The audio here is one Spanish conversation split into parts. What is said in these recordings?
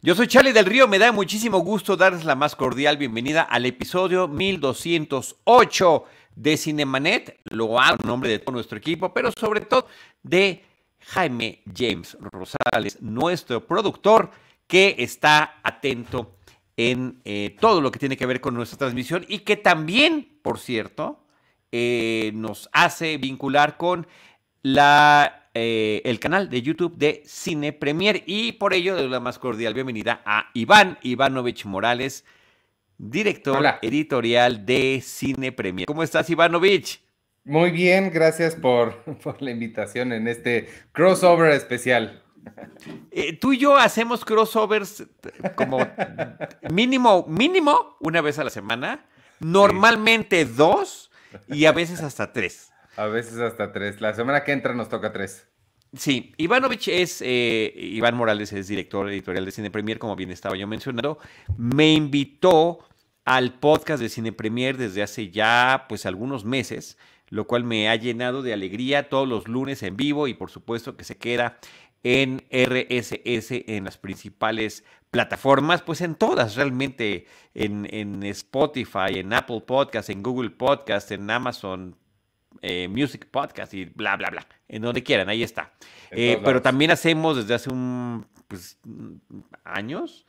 Yo soy Charlie del Río, me da muchísimo gusto darles la más cordial bienvenida al episodio 1208 de Cinemanet. Lo hago en nombre de todo nuestro equipo, pero sobre todo de Jaime James Rosales, nuestro productor, que está atento en eh, todo lo que tiene que ver con nuestra transmisión y que también, por cierto, eh, nos hace vincular con la eh, el canal de YouTube de Cine Premier y por ello doy la más cordial bienvenida a Iván Ivanovich Morales, director editorial de Cine Premier. ¿Cómo estás, Ivanovich? Muy bien, gracias por, por la invitación en este crossover especial. Eh, tú y yo hacemos crossovers como mínimo, mínimo una vez a la semana, normalmente dos y a veces hasta tres. A veces hasta tres. La semana que entra nos toca tres. Sí, Ivanovich es, eh, Iván Morales es director editorial de Cine Premier, como bien estaba yo mencionando. Me invitó al podcast de Cine Premier desde hace ya pues algunos meses, lo cual me ha llenado de alegría todos los lunes en vivo y por supuesto que se queda en RSS en las principales plataformas, pues en todas realmente, en, en Spotify, en Apple Podcast, en Google Podcast, en Amazon eh, Music Podcast y bla, bla, bla. En donde quieran, ahí está. Eh, pero también hacemos desde hace un pues, años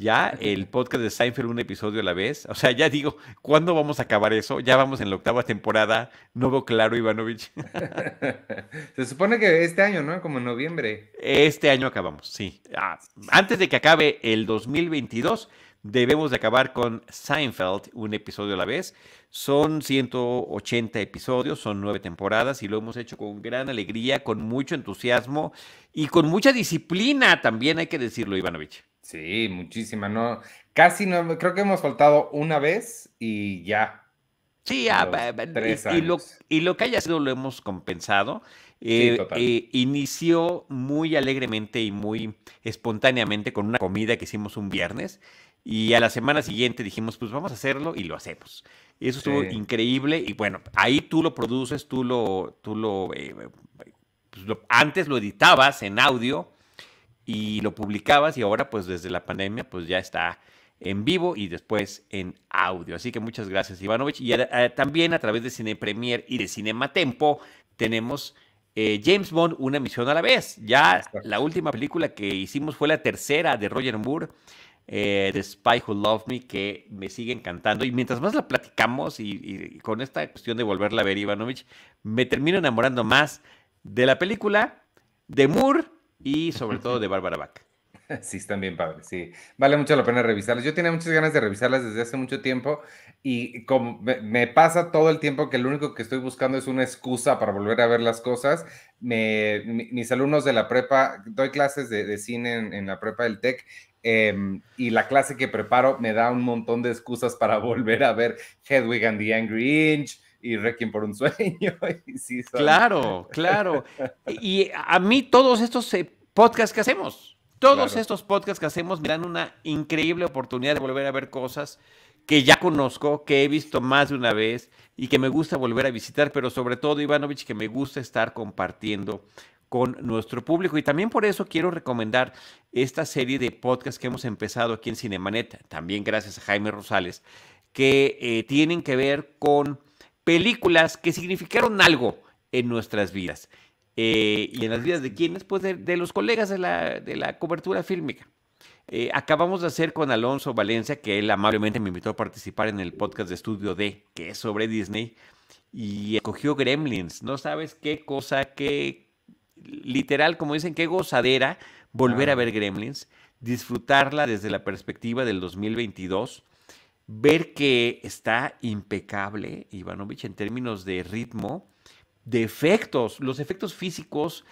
ya el podcast de Seinfeld un episodio a la vez. O sea, ya digo, ¿cuándo vamos a acabar eso? Ya vamos en la octava temporada. No veo claro, Ivanovich. Se supone que este año, ¿no? Como en noviembre. Este año acabamos, sí. Ah, antes de que acabe el 2022 debemos de acabar con Seinfeld, un episodio a la vez. Son 180 episodios, son nueve temporadas y lo hemos hecho con gran alegría, con mucho entusiasmo y con mucha disciplina también, hay que decirlo, Ivanovich. Sí, muchísima, ¿no? Casi no, creo que hemos faltado una vez y ya. Sí, y, lo, y, lo, que haya sido lo hemos compensado. Eh, eh, inició muy alegremente y muy espontáneamente con una comida que hicimos un viernes y a la semana siguiente dijimos, pues vamos a hacerlo y lo hacemos. Y eso estuvo increíble. Y bueno, ahí tú lo produces, tú lo, tú lo, eh, pues antes lo editabas en audio y lo publicabas y ahora pues desde la pandemia pues ya está en vivo y después en audio. Así que muchas gracias Ivanovich. Y eh, también a través de Cine Premier y de Cinema Tempo tenemos eh, James Bond, una misión a la vez. Ya la última película que hicimos fue la tercera de Roger Moore eh, The Spy Who Loved Me, que me sigue encantando. Y mientras más la platicamos y, con esta cuestión de volverla a ver, Ivanovich, me termino enamorando más de la película, de Moore y sobre todo de Barbara Bach. Sí, están bien padres, sí. Vale mucho la pena revisarlas. Yo tenía muchas ganas de revisarlas desde hace mucho tiempo y como me, pasa todo el tiempo que lo único que estoy buscando es una excusa para volver a ver las cosas, me, mis alumnos de la prepa, doy clases de, cine en, en, la prepa del TEC Em, y la clase que preparo me da un montón de excusas para volver a ver Hedwig and the Angry Inch y Requiem por un sueño. Claro, claro. Y a mí todos estos eh, podcasts que hacemos, todos estos podcasts que hacemos me dan una increíble oportunidad de volver a ver cosas que ya conozco, que he visto más de una vez y que me gusta volver a visitar, pero sobre todo, Ivanovich, que me gusta estar compartiendo con nuestro público. Y también por eso quiero recomendar esta serie de podcasts que hemos empezado aquí en Cinemanet, también gracias a Jaime Rosales, que eh, tienen que ver con películas que significaron algo en nuestras vidas. Eh, y en las vidas de quienes, pues de, los colegas de la, de la cobertura fílmica. Eh, acabamos de hacer con Alonso Valencia, que él amablemente me invitó a participar en el podcast de Estudio D, que es sobre Disney, y escogió Gremlins. No sabes qué cosa, qué, literal, como dicen, qué gozadera volver a ver Gremlins, disfrutarla desde la perspectiva del 2022, ver que está impecable Ivanovich en términos de ritmo, de efectos, los efectos físicos,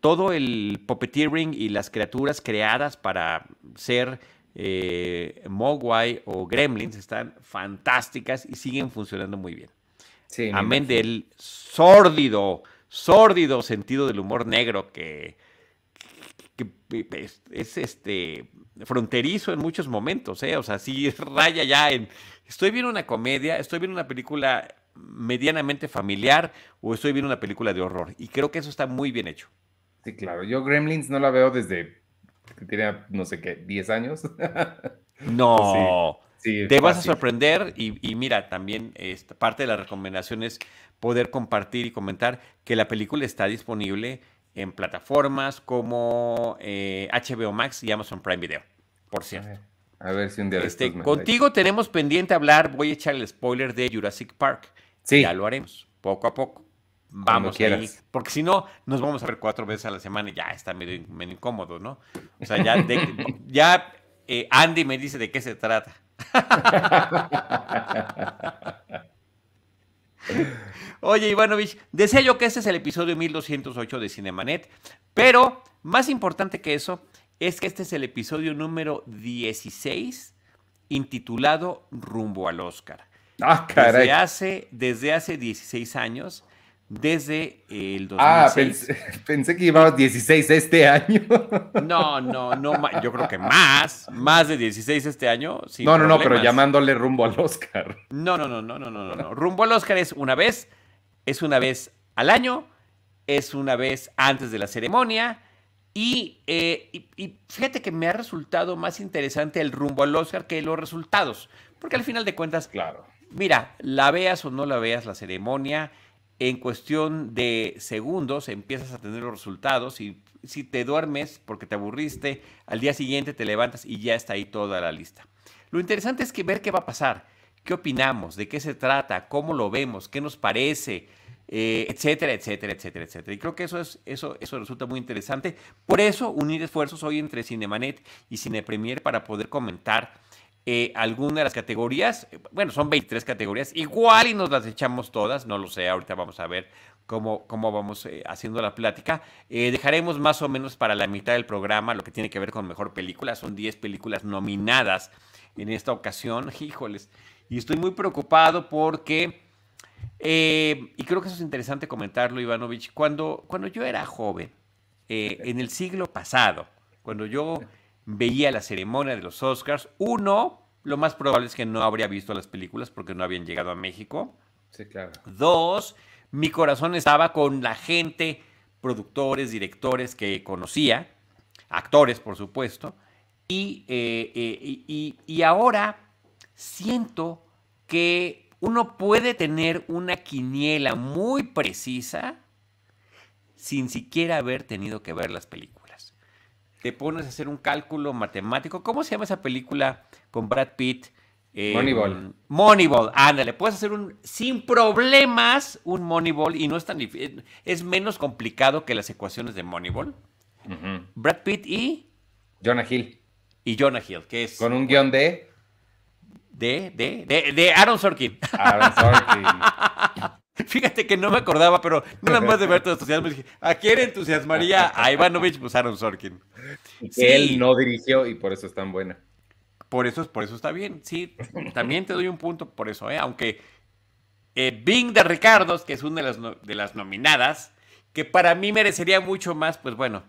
todo el puppeteering y las criaturas creadas para ser eh, Mogwai o Gremlins están fantásticas y siguen funcionando muy bien. Sí, Amén del sórdido, sórdido sentido del humor negro que, es, este fronterizo en muchos momentos, ¿eh? O sea, sí raya ya en. Estoy viendo una comedia, estoy viendo una película medianamente familiar o estoy viendo una película de horror. Y creo que eso está muy bien hecho. Sí, claro. Yo Gremlins no la veo desde que tenía, no sé qué, 10 años. no. Te vas a sorprender y, mira, también esta parte de la recomendación es poder compartir y comentar que la película está disponible en plataformas como HBO eh, Max y Amazon Prime Video, por cierto. A ver, si un día este, Contigo tenemos pendiente hablar, voy a echar el spoiler de Jurassic Park. Sí. Ya lo haremos, poco a poco. Vamos ahí, porque si no, nos vamos a ver cuatro veces a la semana y ya está medio, incómodo, ¿no? O sea, ya, ya eh, Andy me dice de qué se trata. Oye, Ivanovich, deseo yo que este es el episodio 1208 de Cinemanet, pero más importante que eso es que este es el episodio número 16 intitulado Rumbo al Oscar. Ah, caray. Desde hace, desde hace 16 años desde el 2006. Ah, pensé, que llevaba 16 este año. No, no, no, yo creo que más, más de 16 este año. no, no, no, pero llamándole rumbo al Oscar. No, no, no, no, no, no, no. Rumbo al Oscar es una vez, es una vez al año, es una vez antes de la ceremonia. Y, eh, y, y fíjate que me ha resultado más interesante el rumbo al Oscar que los resultados. Porque al final de cuentas, claro. mira, la veas o no la veas la ceremonia, en cuestión de segundos empiezas a tener los resultados y si te duermes porque te aburriste, al día siguiente te levantas y ya está ahí toda la lista. Lo interesante es que ver qué va a pasar, qué opinamos, de qué se trata, cómo lo vemos, qué nos parece, eh, etcétera, etcétera, etcétera, etcétera. Y creo que eso, es, eso, eso resulta muy interesante. Por eso, unir esfuerzos hoy entre Cinemanet y Cinepremier para poder comentar eh, alguna de las categorías. Bueno, son 23 categorías. Igual y nos las echamos todas, no lo sé. Ahorita vamos a ver cómo, cómo vamos eh, haciendo la plática. Eh, dejaremos más o menos para la mitad del programa lo que tiene que ver con mejor película. Son 10 películas nominadas en esta ocasión. Híjoles. Y estoy muy preocupado porque. y creo que eso es interesante comentarlo, Ivanovich. Cuando, cuando yo era joven, en el siglo pasado, cuando yo veía la ceremonia de los Oscars. Uno, lo más probable es que no habría visto las películas porque no habían llegado a México. Sí, claro. Dos, mi corazón estaba con la gente, productores, directores que conocía, actores, por supuesto. Y, eh, eh, y ahora siento que uno puede tener una quiniela muy precisa sin siquiera haber tenido que ver las películas te pones a hacer un cálculo matemático. ¿Cómo se llama esa película con Brad Pitt? Eh, Moneyball. Moneyball, ándale, puedes hacer un sin problemas un Moneyball y no es tan difícil, es menos complicado que las ecuaciones de Moneyball. Brad Pitt y Jonah Hill. Y Jonah Hill, que es con un guion de de de de, de Aaron Sorkin. Aaron Sorkin. Fíjate que no me acordaba, pero nada más de ver tu entusiasmo dije, ¿a quién entusiasmaría a Ivanovich? Pues Aaron Sorkin. Él no dirigió y por eso es tan buena. Por eso, por eso está bien, sí. También te doy un punto por eso, ¿eh? Aunque eh, Bing de Ricardos, que es una de las, de las nominadas, que para mí merecería mucho más, pues bueno,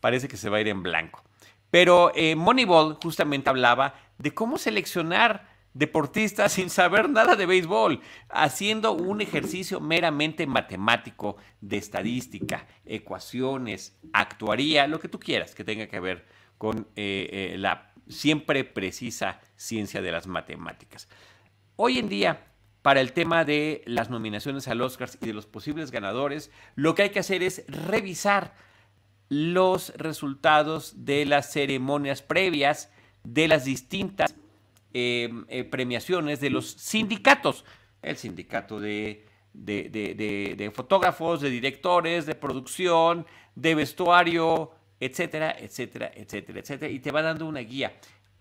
parece que se va a ir en blanco. Pero eh, Moneyball justamente hablaba de cómo seleccionar deportistas sin saber nada de béisbol, haciendo un ejercicio meramente matemático de estadística, ecuaciones, actuaría, lo que tú quieras que tenga que ver con eh, eh, la siempre precisa ciencia de las matemáticas. Hoy en día, para el tema de las nominaciones al Oscars y de los posibles ganadores, lo que hay que hacer es revisar los resultados de las ceremonias previas de las distintas eh, premiaciones de los sindicatos. El sindicato de, de, fotógrafos, de directores, de producción, de vestuario, etcétera, etcétera, etcétera, etcétera. Y te va dando una guía.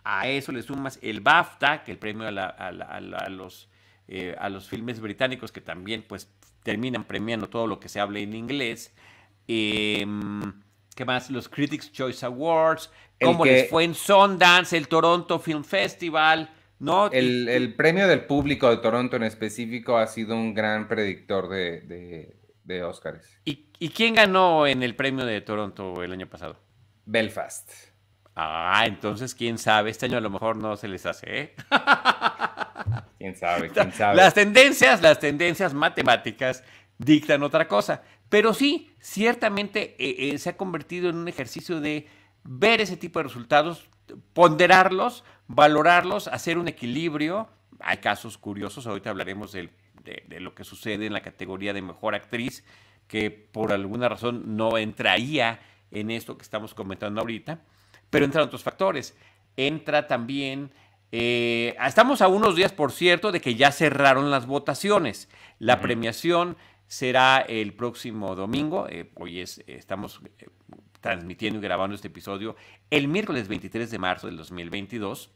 A eso le sumas el BAFTA, que el premio a, los, eh, a los filmes británicos, que también pues terminan premiando todo lo que se hable en inglés. Em, ¿Qué más? Los Critics Choice Awards, cómo les fue en Sundance, el Toronto Film Festival, ¿no? El, premio del público de Toronto en específico ha sido un gran predictor de, de, de Oscars. ¿Y, ¿Y quién ganó en el premio de Toronto el año pasado? Belfast. Ah, entonces quién sabe, este año a lo mejor no se les hace, ¿eh? quién sabe, quién sabe. Las tendencias, las tendencias matemáticas dictan otra cosa. Pero sí, ciertamente eh, eh, se ha convertido en un ejercicio de ver ese tipo de resultados, ponderarlos, valorarlos, hacer un equilibrio. Hay casos curiosos, ahorita hablaremos de, lo que sucede en la categoría de mejor actriz, que por alguna razón no entraría en esto que estamos comentando ahorita, pero entran otros factores. Entra también, eh, estamos a unos días, por cierto, de que ya cerraron las votaciones. La premiación será el próximo domingo, eh, hoy es, estamos eh, transmitiendo y grabando este episodio el miércoles 23 de marzo del 2022,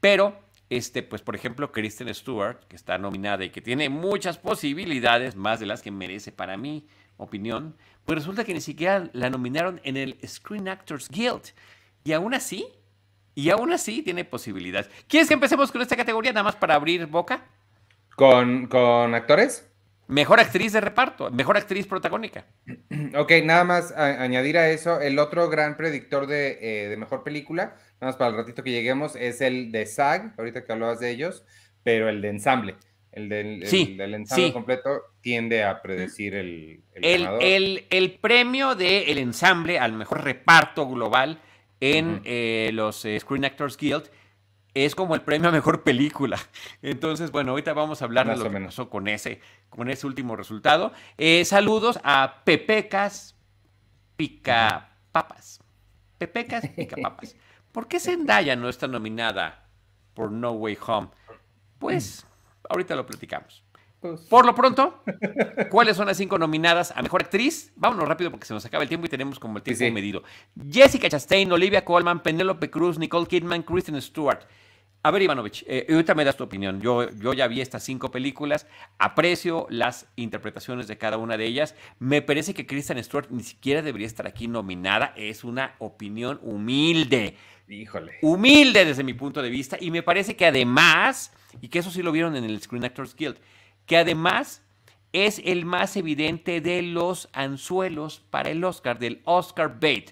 pero este, pues por ejemplo, Kristen Stewart, que está nominada y que tiene muchas posibilidades, más de las que merece para mi opinión, pues resulta que ni siquiera la nominaron en el Screen Actors Guild. Y aún así, y aún así tiene posibilidades. ¿Quieres que empecemos con esta categoría nada más para abrir boca? ¿Con, con actores? Mejor actriz de reparto, mejor actriz protagónica. Ok, nada más añadir a eso, el otro gran predictor de, eh, de, mejor película, nada más para el ratito que lleguemos, es el de SAG, ahorita que hablabas de ellos, pero el de ensamble. El del, ensamble completo tiende a predecir el, el, el, premio del ensamble al mejor reparto global en eh, los eh, Screen Actors Guild es como el premio a mejor película. Entonces, bueno, ahorita vamos a hablar de lo que pasó con ese, con ese último resultado. Eh, saludos a Pepecas Picapapas. Pepecas Picapapas. ¿Por qué Zendaya no está nominada por No Way Home? Pues Ahorita lo platicamos. Pues. Por lo pronto, ¿cuáles son las cinco nominadas a Mejor Actriz? Vámonos rápido porque se nos acaba el tiempo y tenemos como el tiempo medido. Jessica Chastain, Olivia Colman, Penelope Cruz, Nicole Kidman, Kristen Stewart. A ver, Ivanovich, eh, ahorita me das tu opinión. Yo, yo ya vi estas cinco películas, aprecio las interpretaciones de cada una de ellas. Me parece que Kristen Stewart ni siquiera debería estar aquí nominada. Es una opinión humilde. Híjole. Humilde desde mi punto de vista. Y me parece que además y que eso sí lo vieron en el Screen Actors Guild, que además es el más evidente de los anzuelos para el Oscar, del Oscar bait.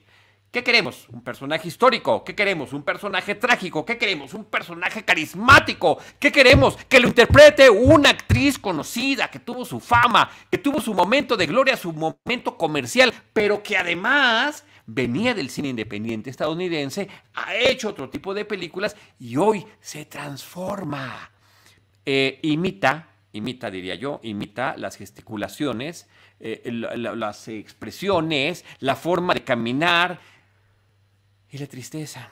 ¿Qué queremos? Un personaje histórico. ¿Qué queremos? Un personaje trágico. ¿Qué queremos? Un personaje carismático. ¿Qué queremos? Que lo interprete una actriz conocida, que tuvo su fama, que tuvo su momento de gloria, su momento comercial, pero que además venía del cine independiente estadounidense, ha hecho otro tipo de películas y hoy se transforma. Eh, imita, imita diría yo, imita las gesticulaciones, eh, las expresiones, la forma de caminar y la tristeza.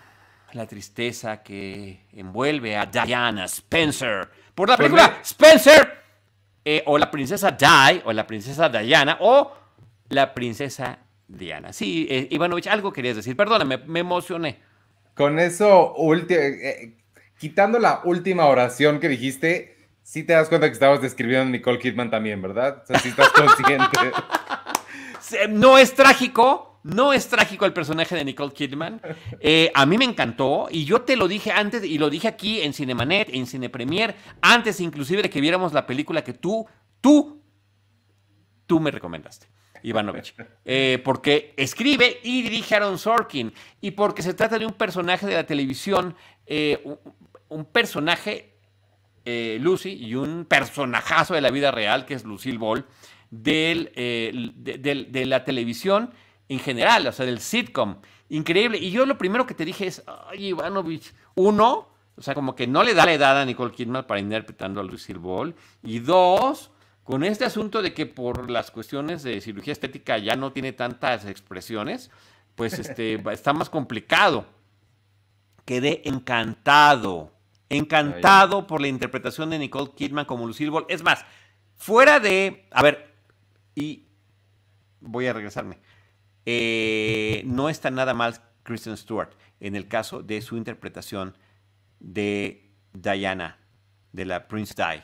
La tristeza que envuelve a Diana Spencer por la película Spencer eh, o la princesa Di o la princesa Diana o la princesa Diana. Sí, eh, Ivanovich, algo querías decir. Perdóname, me emocioné. Con eso, eh, quitando la última oración que dijiste, sí te das cuenta que estabas describiendo a Nicole Kidman también, ¿verdad? O sea, sí estás consciente. no es trágico, no es trágico el personaje de Nicole Kidman. Eh, a mí me encantó y yo te lo dije antes y lo dije aquí en Cinemanet, en Cine Premier, antes inclusive de que viéramos la película que tú, tú, tú me recomendaste. Ivanovich, eh, porque escribe y dirige Aaron Sorkin, y porque se trata de un personaje de la televisión, eh, un, personaje, Lucy, y un personajazo de la vida real, que es Lucille Ball, de, la televisión en general, o sea, del sitcom. Increíble. Y yo lo primero que te dije es, ay, Ivanovich, uno, o sea, como que no le da la edad a Nicole Kidman para interpretando a Lucille Ball, y dos, con este asunto de que por las cuestiones de cirugía estética ya no tiene tantas expresiones, pues este, está más complicado. Quedé encantado, encantado por la interpretación de Nicole Kidman como Lucille Ball. Es más, fuera de, a ver, y voy a regresarme, eh, no está nada mal Kristen Stewart en el caso de su interpretación de Diana, de la Prince Di.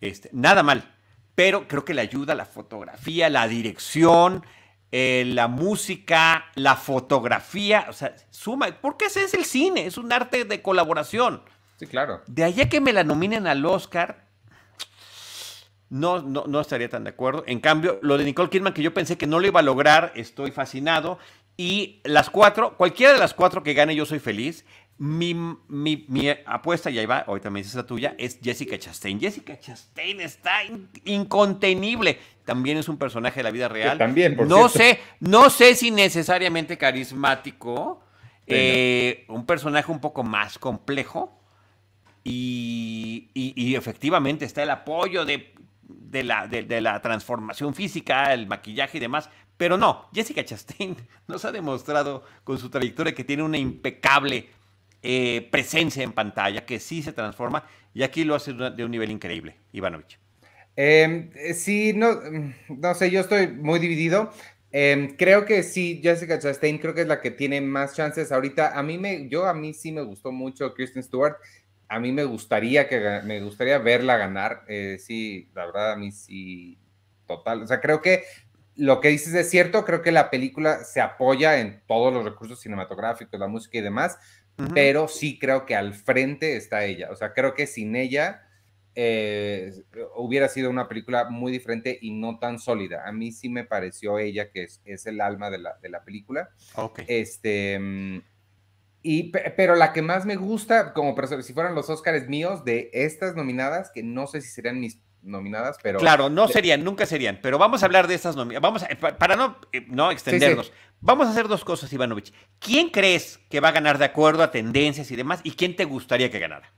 Este, nada mal pero creo que le ayuda la fotografía, la dirección, eh, la música, la fotografía, o sea, suma, porque ese es el cine, es un arte de colaboración. Sí, claro. De allá que me la nominen al Oscar, no, no, no estaría tan de acuerdo. En cambio, lo de Nicole Kidman, que yo pensé que no lo iba a lograr, estoy fascinado. Y las cuatro, cualquiera de las cuatro que gane, yo soy feliz. Mi, mi, apuesta, y ahí va, hoy también es la tuya, es Jessica Chastain. Jessica Chastain está incontenible. También es un personaje de la vida real. también, por no sé, no sé si necesariamente carismático. Eh, un personaje un poco más complejo. Y, y, efectivamente está el apoyo de, de, la, de, la transformación física, el maquillaje y demás. Pero no, Jessica Chastain nos ha demostrado con su trayectoria que tiene una impecable eh, presencia en pantalla, que sí se transforma, y aquí lo hace de un nivel increíble, Ivanovich. Em, eh, sí, no, mm, no sé, yo estoy muy dividido. Em, creo que sí, Jessica Chastain creo que es la que tiene más chances ahorita. A mí me, yo a mí sí me gustó mucho Kristen Stewart. A mí me gustaría que me gustaría verla ganar. Eh, sí, la verdad a mí sí, total. O sea, creo que lo que dices es cierto. Creo que la película se apoya en todos los recursos cinematográficos, la música y demás. Pero sí creo que al frente está ella. O sea, creo que sin ella eh, hubiera sido una película muy diferente y no tan sólida. A mí sí me pareció ella que es, es el alma de la, de la película. Ok. Este, mm, y, pero la que más me gusta, como si fueran los Oscars míos, de estas nominadas, que no sé si serían mis nominadas, pero... Claro, no serían, nunca serían, pero vamos a hablar de estas nominadas. Vamos a, para no, eh, no extendernos, vamos a hacer dos cosas, Ivanovich. ¿Quién crees que va a ganar de acuerdo a tendencias y demás? ¿Y quién te gustaría que ganara?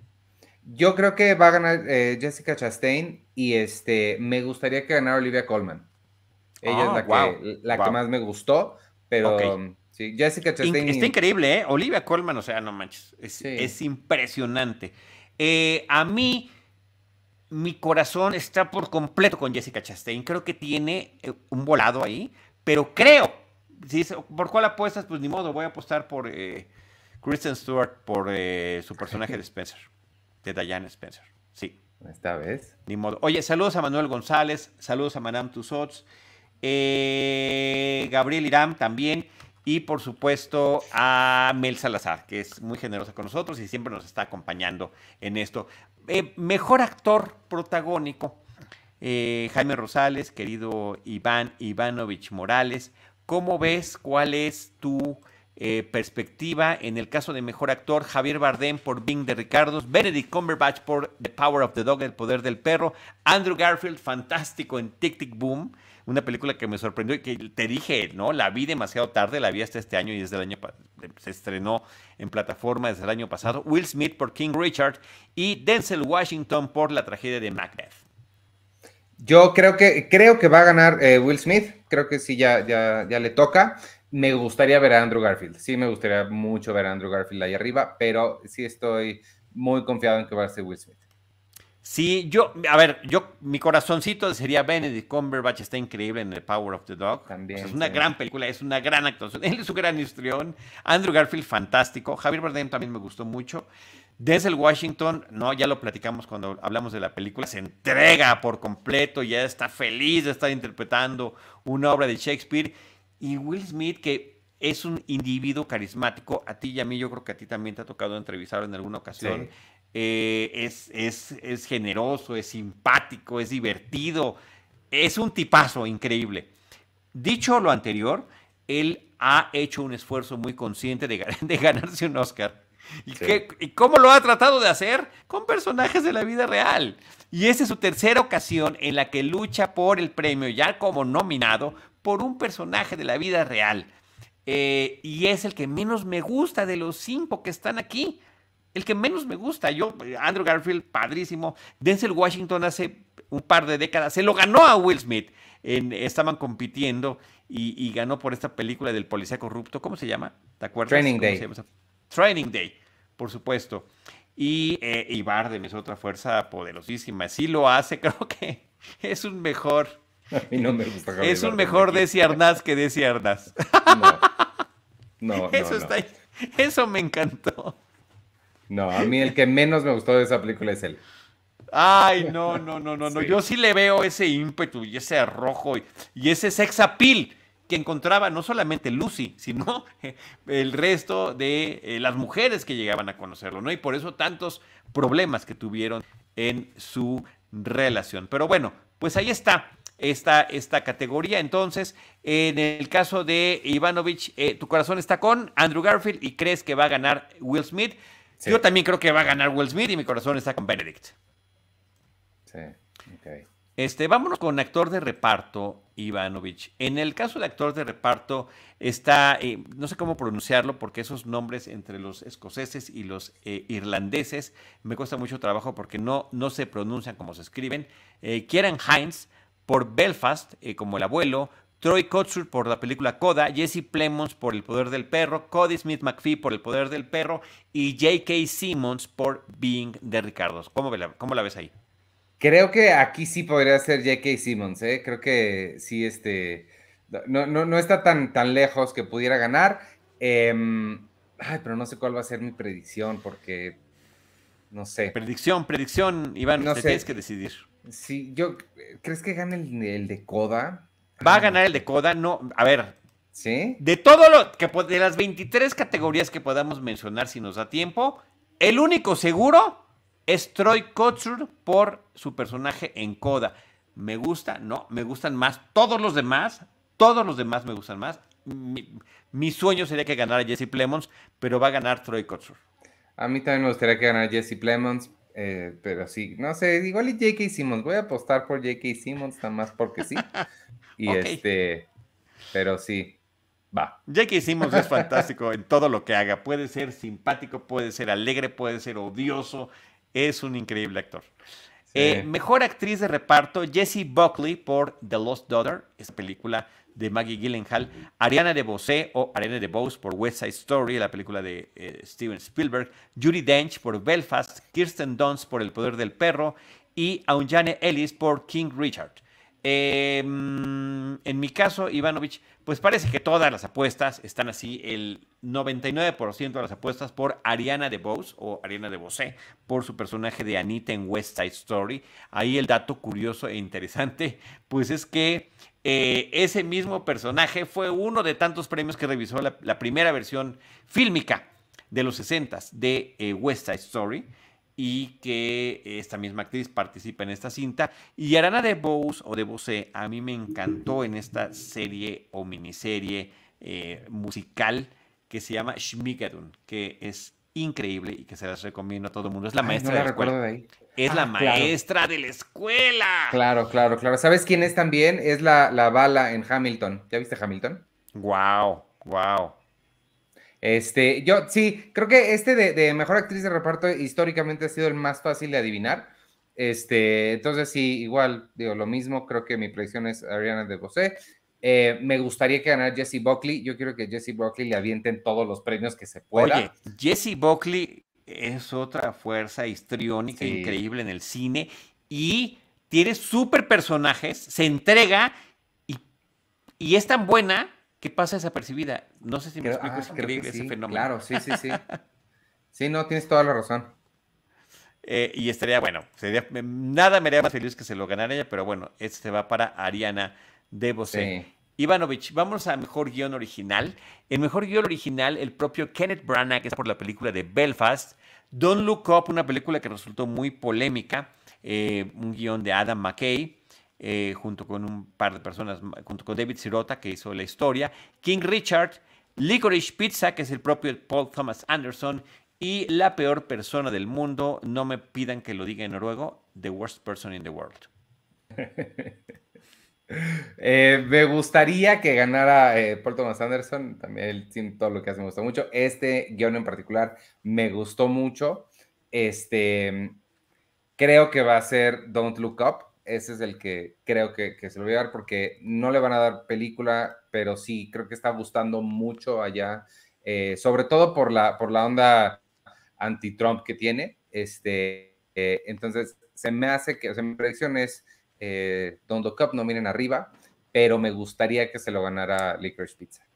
Yo creo que va a ganar eh, Jessica Chastain y este, me gustaría que ganara Olivia Colman. Ella es ah, la, que, la que más me gustó, pero sí, Jessica Chastain. está increíble, ¿eh? Olivia Colman, o sea, no manches, es, impresionante. Eh, a mí, mi corazón está por completo con Jessica Chastain. Creo que tiene eh, un volado ahí, pero creo, si ¿por cuál apuestas? Pues ni modo, voy a apostar por Kristen Stewart, por su personaje de Spencer de Diane Spencer. Sí. Esta vez. Ni modo. Oye, saludos a Manuel González, saludos a Madame Tussauds, eh, Gabriel Irán también, y por supuesto a Mel Salazar, que es muy generosa con nosotros y siempre nos está acompañando en esto. Eh, mejor actor protagónico, eh, Jaime Rosales, querido Iván Ivanovich Morales. ¿Cómo ves cuál es tu eh, perspectiva. En el caso de mejor actor, Javier Bardem por Bing de Ricardos, Benedict Cumberbatch por The Power of the Dog, El Poder del Perro, Andrew Garfield, fantástico en Tic Tic Boom, una película que me sorprendió y que te dije, ¿no? La vi demasiado tarde, la vi hasta este año y desde el año se estrenó en plataforma desde el año pasado. Will Smith por King Richard y Denzel Washington por la tragedia de Macbeth. Yo creo que, creo que va a ganar eh, Will Smith, creo que sí, ya, ya, ya le toca. Me gustaría ver a Andrew Garfield. Sí, me gustaría mucho ver a Andrew Garfield ahí arriba, pero sí estoy muy confiado en que va a ser Will Smith. Sí, yo, a ver, yo, mi corazoncito sería Benedict Cumberbatch, está increíble en The Power of the Dog. También. es una gran película, es una gran actuación. Él es un gran histrión. Andrew Garfield, fantástico. Javier Bardem también me gustó mucho. Denzel Washington, no, ya lo platicamos cuando hablamos de la película, se entrega por completo, ya está feliz de estar interpretando una obra de Shakespeare. Y Will Smith, que es un individuo carismático, a ti y a mí, yo creo que a ti también te ha tocado entrevistarlo en alguna ocasión. Eh, es, es, generoso, es simpático, es divertido, es un tipazo increíble. Dicho lo anterior, él ha hecho un esfuerzo muy consciente de, de ganarse un Oscar. ¿Y, ¿Y, cómo lo ha tratado de hacer? Con personajes de la vida real. Y esa es su tercera ocasión en la que lucha por el premio, ya como nominado, por un personaje de la vida real. Eh, y es el que menos me gusta de los cinco que están aquí. El que menos me gusta. Yo, Andrew Garfield, padrísimo. Denzel Washington hace un par de décadas se lo ganó a Will Smith. estaban compitiendo y, ganó por esta película del policía corrupto. ¿Cómo se llama? ¿Te acuerdas? Training Day. Training Day, por supuesto. Y, eh, y Bardem es otra fuerza poderosísima. Si lo hace, creo que es un mejor A mí no me gusta Es un mejor Desi Arnaz que Desi Arnaz. No. No, eso, está, eso me encantó. No, a mí el que menos me gustó de esa película es él. Ay, no, no, no, no, no. Yo sí le veo ese ímpetu y ese arrojo y, ese sex appeal que encontraba no solamente Lucy, sino el resto de eh, las mujeres que llegaban a conocerlo, ¿no? Y por eso tantos problemas que tuvieron en su relación. Pero bueno, pues ahí está esta, esta categoría. Entonces, en el caso de Ivanovich, eh, tu corazón está con Andrew Garfield y crees que va a ganar Will Smith. Yo también creo que va a ganar Will Smith y mi corazón está con Benedict. Sí. Este, vámonos con actor de reparto, Ivanovich. En el caso de actor de reparto está, eh, no sé cómo pronunciarlo porque esos nombres entre los escoceses y los eh, irlandeses me cuesta mucho trabajo porque no, no se pronuncian como se escriben. Eh, Kieran Hines por Belfast como el abuelo, Troy Kotsur por la película Coda, Jesse Plemons por El Poder del Perro, Cody Smith McPhee por El Poder del Perro y J.K. Simmons por Being de Ricardo. ¿Cómo, ¿Cómo la ves ahí? Creo que aquí sí podría ser J.K. Simmons, ¿eh? Creo que sí, este. No, no, está tan, tan lejos que pudiera ganar. Em, ay, pero no sé cuál va a ser mi predicción, porque. No sé. Predicción, predicción, Iván, no te tienes que decidir. Sí, yo. ¿Crees que gane el, de Coda? Va a ganar el de Coda, no. A ver. ¿Sí? De todo lo que. De las 23 categorías que podamos mencionar, si nos da tiempo, el único seguro es Troy Kotsur por su personaje en Coda. ¿Me gusta? No, me gustan más todos los demás. Todos los demás me gustan más. Mi, sueño sería que ganara Jesse Plemons, pero va a ganar Troy Kotsur. A mí también me gustaría que ganara Jesse Plemons, eh, pero sí, no sé, igual y J.K. Simmons. Voy a apostar por J.K. Simmons, nada más porque sí. Y este, pero sí, va. J.K. Simmons es fantástico en todo lo que haga. Puede ser simpático, puede ser alegre, puede ser odioso, es un increíble actor. Eh, mejor actriz de reparto, Jessie Buckley por The Lost Daughter, esa película de Maggie Gyllenhaal. Ariana DeBose o Ariana DeBose por West Side Story, la película de eh, Steven Spielberg. Judy Dench por Belfast. Kirsten Dunst por El Poder del Perro. Y Aunjane Ellis por King Richard. Em, en mi caso, Ivanovich, pues parece que todas las apuestas están así. El 99% de las apuestas por Ariana DeBose o Ariana DeBose por su personaje de Anita en West Side Story. Ahí el dato curioso e interesante, pues es que eh, ese mismo personaje fue uno de tantos premios que revisó la, primera versión fílmica de los 60 de eh, West Side Story y que esta misma actriz participa en esta cinta. Y Arana de Bose o de Bose a mí me encantó en esta serie o miniserie eh, musical que se llama Schmigadun, que es increíble y que se las recomiendo a todo el mundo. Es la maestra de la escuela. Es la ah, maestra de la escuela. Claro, claro, claro. ¿Sabes quién es también? Es la, la bala en Hamilton. ¿Ya viste Hamilton? Wow, wow. Este, yo sí, creo que este de, mejor actriz de reparto históricamente ha sido el más fácil de adivinar. Este, entonces sí, igual, digo, lo mismo, creo que mi predicción es Ariana de Bosé. Eh, me gustaría que ganara Jesse Buckley. Yo quiero que Jesse Buckley le avienten todos los premios que se pueda. Oye, Jesse Buckley es otra fuerza histriónica increíble en el cine y tiene súper personajes, se entrega y, y es tan buena ¿Qué pasa desapercibida? No sé si me explico, es increíble ese fenómeno. Claro, sí, sí, sí. sí, no, tienes toda la razón. Eh, y estaría, bueno, sería, nada me haría más feliz que se lo ganara ella, pero bueno, este va para Ariana de Bosé. Ivanovich, vamos a mejor guion original. El mejor guion original, el propio Kenneth Branagh, es por la película de Belfast. Don't Look Up, una película que resultó muy polémica, eh, un guion de Adam McKay. Eh, junto con un par de personas, junto con David Sirota, que hizo la historia, King Richard, Licorice Pizza, que es el propio Paul Thomas Anderson, y La peor persona del mundo, no me pidan que lo diga en noruego, The Worst Person in the World. Eh, me gustaría que ganara eh, Paul Thomas Anderson, también él, todo lo que hace me gusta mucho. Este guion en particular me gustó mucho. Este, creo que va a ser Don't Look Up ese es el que creo que, se lo voy a dar porque no le van a dar película, pero sí, creo que está gustando mucho allá, eh, sobre todo por la, por la onda anti-Trump que tiene. Este, eh, entonces, se me hace que, o sea, mi predicción es eh, Don't Look Up, no miren arriba, pero me gustaría que se lo ganara Licorice Pizza.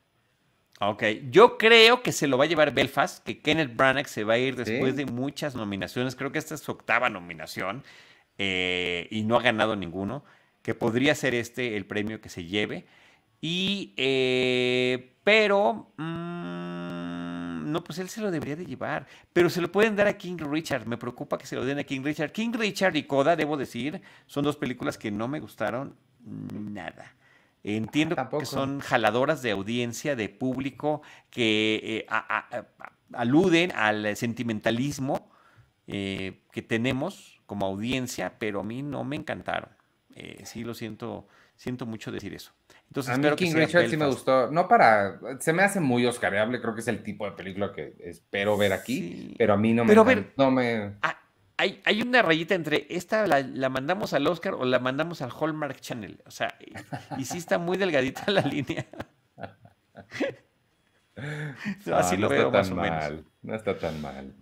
Ok, yo creo que se lo va a llevar Belfast, que Kenneth Branagh se va a ir después de muchas nominaciones, creo que esta es su octava nominación. Eh, y no ha ganado ninguno, que podría ser este el premio que se lleve. Y, eh, pero, mm, no, pues él se lo debería de llevar. Pero se lo pueden dar a King Richard. Me preocupa que se lo den a King Richard. King Richard y Coda, debo decir, son dos películas que no me gustaron nada. Entiendo que son jaladoras de audiencia, de público, que eh, aluden al sentimentalismo eh, que tenemos como audiencia, pero a mí no me encantaron. Eh, sí, lo siento, siento mucho decir eso. Entonces, a mí King Richard sí me gustó. No para. Se me hace muy oscareable. Creo que es el tipo de película que espero ver aquí. Pero a mí no me. no me... Ah, hay, una rayita entre esta la, mandamos al Oscar o la mandamos al Hallmark Channel. O sea, y, sí está muy delgadita la línea. Así lo veo más o menos. No está tan mal.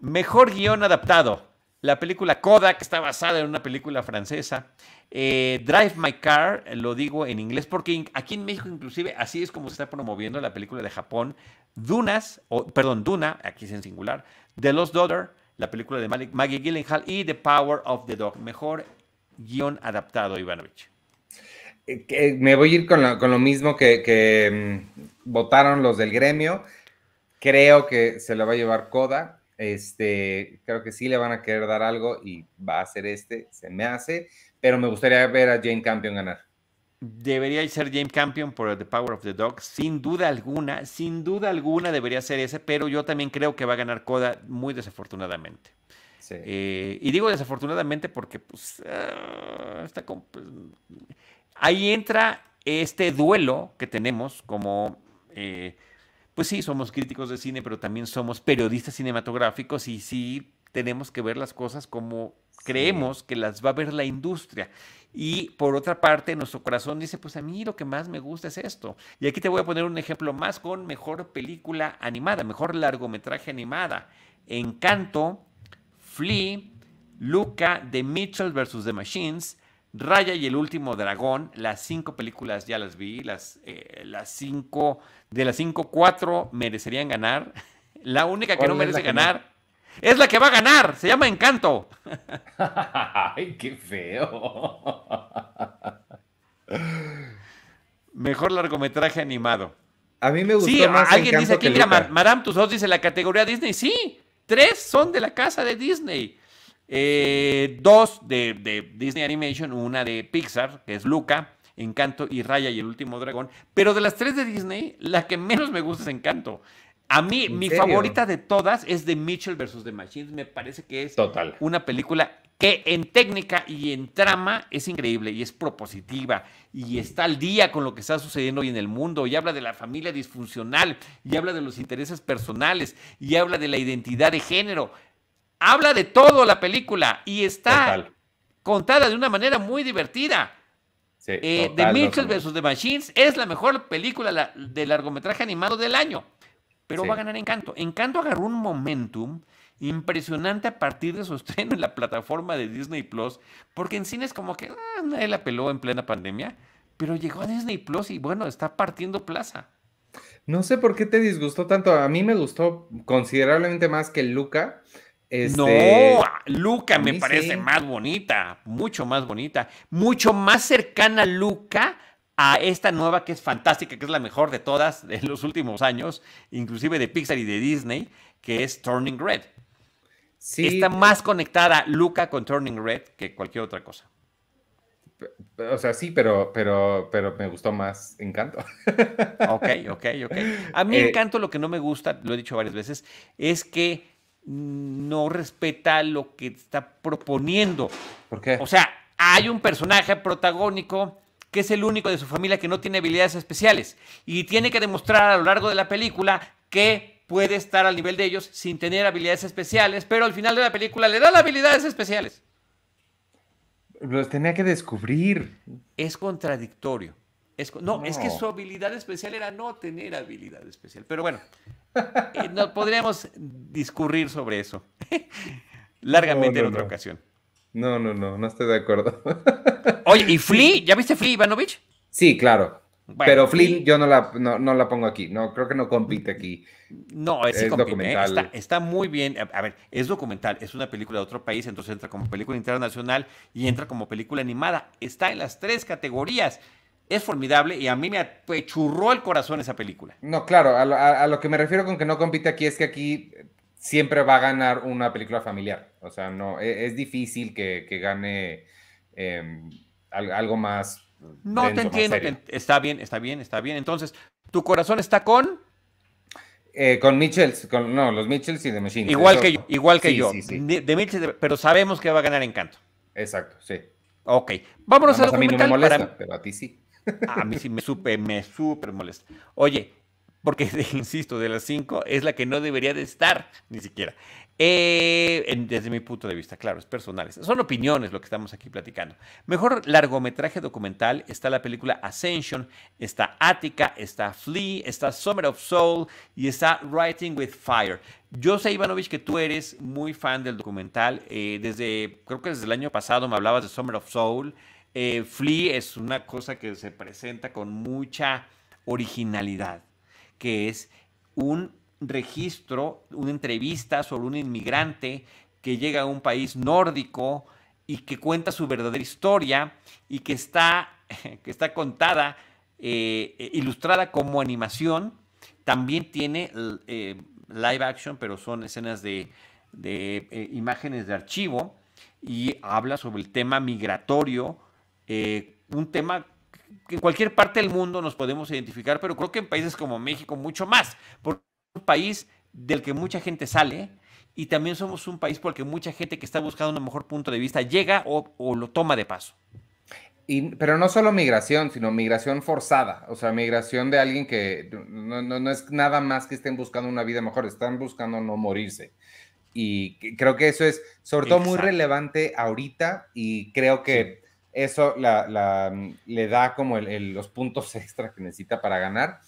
Mejor guion adaptado. La película Kodak está basada en una película francesa. Eh, Drive My Car, lo digo en inglés porque aquí en México inclusive así es como se está promoviendo la película de Japón. Dunas, o, perdón, Duna, aquí es en singular. The Lost Daughter, la película de Maggie Gyllenhaal y The Power of the Dog. Mejor guion adaptado, Ivanovich. Eh, me voy a ir con lo, mismo que, mm, votaron los del gremio. Creo que se lo va a llevar Coda. Este, creo que sí le van a querer dar algo y va a ser este, se me hace, pero me gustaría ver a Jane Campion ganar. Debería ser James Campion por The Power of the Dog, sin duda alguna, sin duda alguna debería ser ese, pero yo también creo que va a ganar Coda muy desafortunadamente. Eh, y digo desafortunadamente porque pues, ah, pues, ahí entra este duelo que tenemos como, eh, pues sí, somos críticos de cine, pero también somos periodistas cinematográficos y sí tenemos que ver las cosas como creemos que las va a ver la industria. Y por otra parte, nuestro corazón dice, pues a mí lo que más me gusta es esto. Y aquí te voy a poner un ejemplo más con mejor película animada, mejor largometraje animada. Encanto, Flea, Luca, The Mitchell vs. The Machines, Raya y el último dragón. Las cinco películas ya las vi. Las, eh, las cinco, de las cinco, cuatro merecerían ganar. La única que no merece ganar es la que va a ganar. Se llama Encanto. Ay, qué feo. Mejor largometraje animado. A mí me gustó sí, alguien dice aquí, mira, Madame Tussauds dice la categoría Disney. Sí, tres son de la casa de Disney. Eh, dos de, de, Disney Animation, una de Pixar, que es Luca, Encanto y Raya y el último dragón. Pero de las tres de Disney, la que menos me gusta es Encanto. A mí, mi favorita de todas es The Mitchell vs. The Machines. Me parece que es una película que en técnica y en trama es increíble y es propositiva y está al día con lo que está sucediendo hoy en el mundo y habla de la familia disfuncional y habla de los intereses personales y habla de la identidad de género. Habla de todo la película y está contada de una manera muy divertida. Eh, The Mitchell vs. The Machines es la mejor película de largometraje animado del año pero va a ganar Encanto. Encanto agarró un momentum impresionante a partir de su estreno en la plataforma de Disney Plus, porque en cine es como que ah, nadie la peló en plena pandemia, pero llegó a Disney Plus y bueno, está partiendo plaza. No sé por qué te disgustó tanto. A mí me gustó considerablemente más que Luca. No, Luca me parece más bonita, mucho más bonita, mucho más cercana a Luca a esta nueva que es fantástica, que es la mejor de todas de los últimos años, inclusive de Pixar y de Disney, que es Turning Red. Sí. Está más conectada Luca con Turning Red que cualquier otra cosa. O sea, sí, pero, pero, pero me gustó más Encanto. Ok, ok, ok. A mí eh, Encanto lo que no me gusta, lo he dicho varias veces, es que no respeta lo que está proponiendo. ¿Por qué? O sea, hay un personaje protagónico que es el único de su familia que no tiene habilidades especiales y tiene que demostrar a lo largo de la película que puede estar al nivel de ellos sin tener habilidades especiales, pero al final de la película le da las habilidades especiales. Los tenía que descubrir. Es contradictorio. no, es que su habilidad especial era no tener habilidad especial. Pero bueno, eh, no, podríamos discurrir sobre eso largamente en otra ocasión. No, no, no, no estoy de acuerdo. Oye, ¿y Flea? ¿Ya viste Flea Ivanovich? Sí, claro. pero Flea yo no la, no, la pongo aquí. No, creo que no compite aquí. No, es, documental. Está, muy bien. A, ver, es documental, es una película de otro país, entonces entra como película internacional y entra como película animada. Está en las tres categorías. Es formidable y a mí me churró el corazón esa película. No, claro, a lo, que me refiero con que no compite aquí es que aquí siempre va a ganar una película familiar. O sea, no, e, es, difícil que, gane em, algo más. No te entiendo. Está bien, está bien, está bien. Entonces, ¿tu corazón está con? Eh, con Mitchells, con, no, los Mitchells y The Machine. Igual que yo, igual que yo. De, Mitchells, pero sabemos que va a ganar Encanto. Exacto, sí. Ok, vámonos a documental. A mí no me molesta, pero a ti sí. A mí sí me supe, me súper molesta. Oye, porque, insisto, de las cinco es la que no debería de estar, ni siquiera. Eh, desde mi punto de vista, claro, es personal. Son opiniones lo que estamos aquí platicando. Mejor largometraje documental está la película Ascension, está Attica, está Flea, está Summer of Soul y está Writing with Fire. Yo sé, Ivanovich, que tú eres muy fan del documental. Eh, desde, creo que desde el año pasado me hablabas de Summer of Soul. Eh, Flea es una cosa que se presenta con mucha originalidad que es un registro, una entrevista sobre un inmigrante que llega a un país nórdico y que cuenta su verdadera historia y que está, que está contada, eh, ilustrada como animación. También tiene eh, live action, pero son escenas de, eh, imágenes de archivo y habla sobre el tema migratorio, un tema en cualquier parte del mundo nos podemos identificar, pero creo que en países como México mucho más, porque es un país del que mucha gente sale y también somos un país porque mucha gente que está buscando un mejor punto de vista llega o, lo toma de paso. Y, pero no solo migración, sino migración forzada, o sea, migración de alguien que no, no, es nada más que estén buscando una vida mejor, están buscando no morirse. Y creo que eso es sobre todo muy relevante ahorita y creo que eso mm, le da como los puntos extra que necesita para ganar.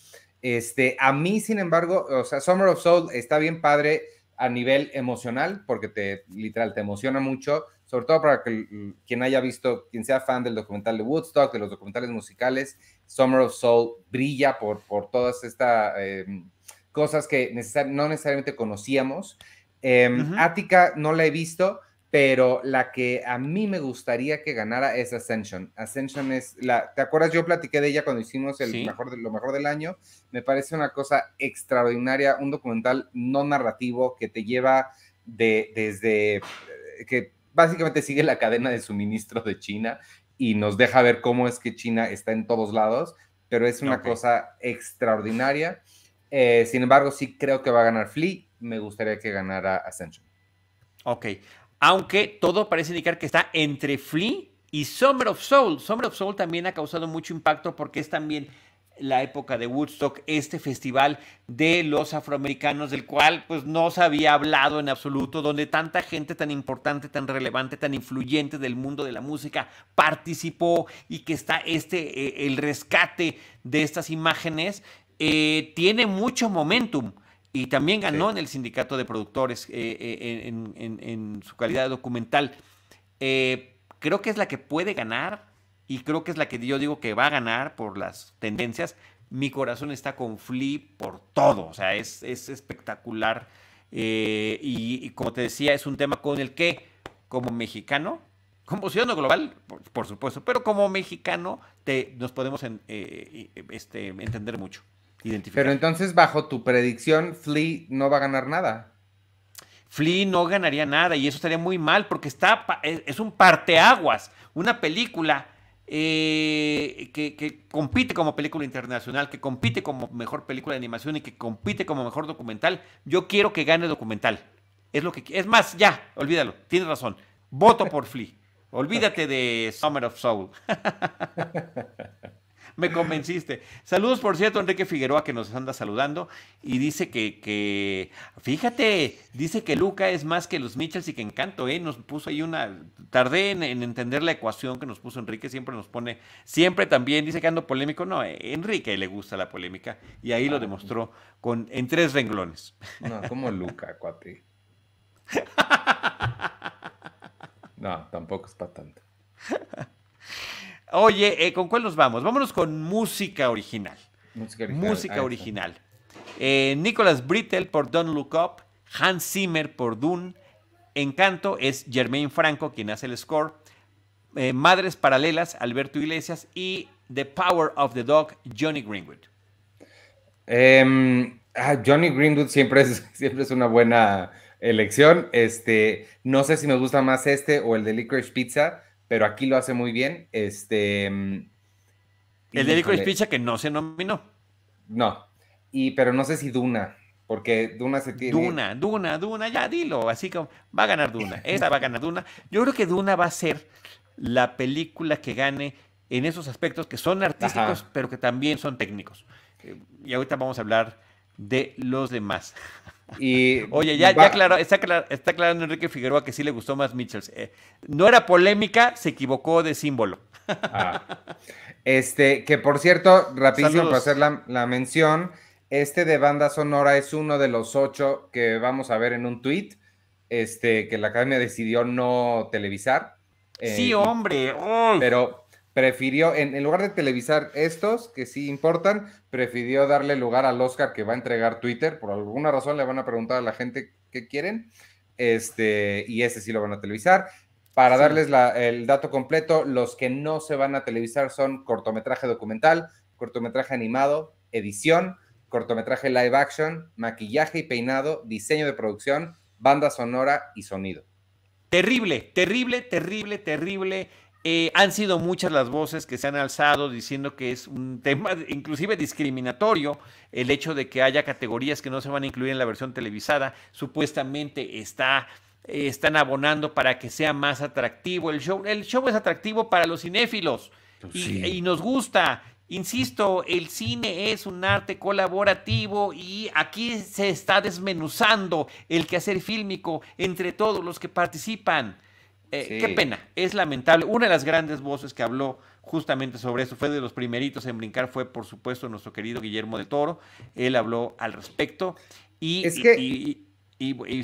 Este, a mí, sin embargo, o sea, Summer of Soul está bien padre a nivel emocional, porque te, literal, te emociona mucho, sobre todo para que, quien haya visto, quien sea fan del documental de Woodstock, de los documentales musicales, Summer of Soul brilla por, por todas estas em, cosas que no necesariamente conocíamos. Eh, Attica no la he visto, pero la que a mí me gustaría que ganara es Ascension. Ascension es la, ¿te acuerdas? Yo platiqué de ella cuando hicimos el mejor de, lo mejor del año. Me parece una cosa extraordinaria, un documental no narrativo que te lleva de, desde, eh, que básicamente sigue la cadena de suministro de China y nos deja ver cómo es que China está en todos lados, pero es una cosa extraordinaria. Eh, sin embargo, sí creo que va a ganar Flea. Me gustaría que ganara Ascension. Ok aunque todo parece indicar que está entre Flea y Summer of Soul. Summer of Soul también ha causado mucho impacto porque es también la época de Woodstock, este festival de los afroamericanos, del cual pues no se había hablado en absoluto, donde tanta gente tan importante, tan relevante, tan influyente del mundo de la música participó y que está este, eh, el rescate de estas imágenes, eh, tiene mucho momentum y también ganó en el sindicato de productores eh, eh, en, su calidad de documental. Eh, creo que es la que puede ganar y creo que es la que yo digo que va a ganar por las tendencias. Mi corazón está con Flea por todo, o sea, es, espectacular. y, como te decía, es un tema con el que, como mexicano, como ciudadano global, por, supuesto, pero como mexicano te, nos podemos este, entender mucho. Pero entonces, bajo tu predicción, Flea no va a ganar nada. Flea no ganaría nada y eso estaría muy mal porque está, es un parteaguas, una película eh, que, compite como película internacional, que compite como mejor película de animación y que compite como mejor documental. Yo quiero que gane documental. Es lo que es más, ya, olvídalo, tienes razón. Voto por Flea. Olvídate de Summer of Soul. Me convenciste. Saludos, por cierto, Enrique Figueroa, que nos anda saludando. Y dice que, fíjate, dice que Luca es más que los Mitchells y que Encanto, ¿eh? Nos puso ahí una. Tardé en, entender la ecuación que nos puso Enrique. Siempre nos pone. Siempre también dice que ando polémico. No, eh, Enrique le gusta la polémica. Y ahí lo demostró con, en tres renglones. No, como Luca, cuate. No, tampoco es para tanto. Oye, eh, ¿con cuál nos vamos? Vámonos con música original. Música original. Eh, Nicholas Brittle por Don't Look Up, Hans Zimmer por Dune, Encanto es Germain Franco quien hace el score, eh, Madres Paralelas, Alberto Iglesias y The Power of the Dog, Johnny Greenwood. Em, ah, Johnny Greenwood siempre es, siempre es una buena elección. Este, no sé si me gusta más este o el de Licorice Pizza, pero aquí lo hace muy bien. Este, em, el de Licorice Pizza que no se nominó. No, y, pero no sé si Duna, porque Duna se tiene. Duna, Duna, Duna, ya dilo. Así como va a ganar Duna. Esta va a ganar Duna. Yo creo que Duna va a ser la película que gane en esos aspectos que son artísticos, pero que también son técnicos. Eh, y ahorita vamos a hablar de los demás. Y Oye, ya, ya claro, está, claro, está aclarando Enrique Figueroa que sí le gustó más Mitchells. Eh, no era polémica, se equivocó de símbolo. Ah. Este, que por cierto, rapidísimo para hacer la, mención, este de banda sonora es uno de los ocho que vamos a ver en un tweet, este, que la academia decidió no televisar. sí, eh, hombre. Pero prefirió, en, lugar de televisar estos, que sí importan, prefirió darle lugar al Oscar que va a entregar Twitter. Por alguna razón le van a preguntar a la gente qué quieren. Este, y ese sí lo van a televisar. Para darles el dato completo, los que no se van a televisar son cortometraje documental, cortometraje animado, edición, cortometraje live action, maquillaje y peinado, diseño de producción, banda sonora y sonido. Terrible, terrible, terrible, terrible eh, han sido muchas las voces que se han alzado diciendo que es un tema inclusive discriminatorio el hecho de que haya categorías que no se van a incluir en la versión televisada. Supuestamente está, eh, están abonando para que sea más atractivo el show. El show es atractivo para los cinéfilos pues y, nos gusta. Insisto, el cine es un arte colaborativo y aquí se está desmenuzando el quehacer fílmico entre todos los que participan. Eh, qué pena, es lamentable. Una de las grandes voces que habló justamente sobre eso, fue de los primeritos en brincar, fue por supuesto nuestro querido Guillermo de Toro. Él habló al respecto y, es que, y,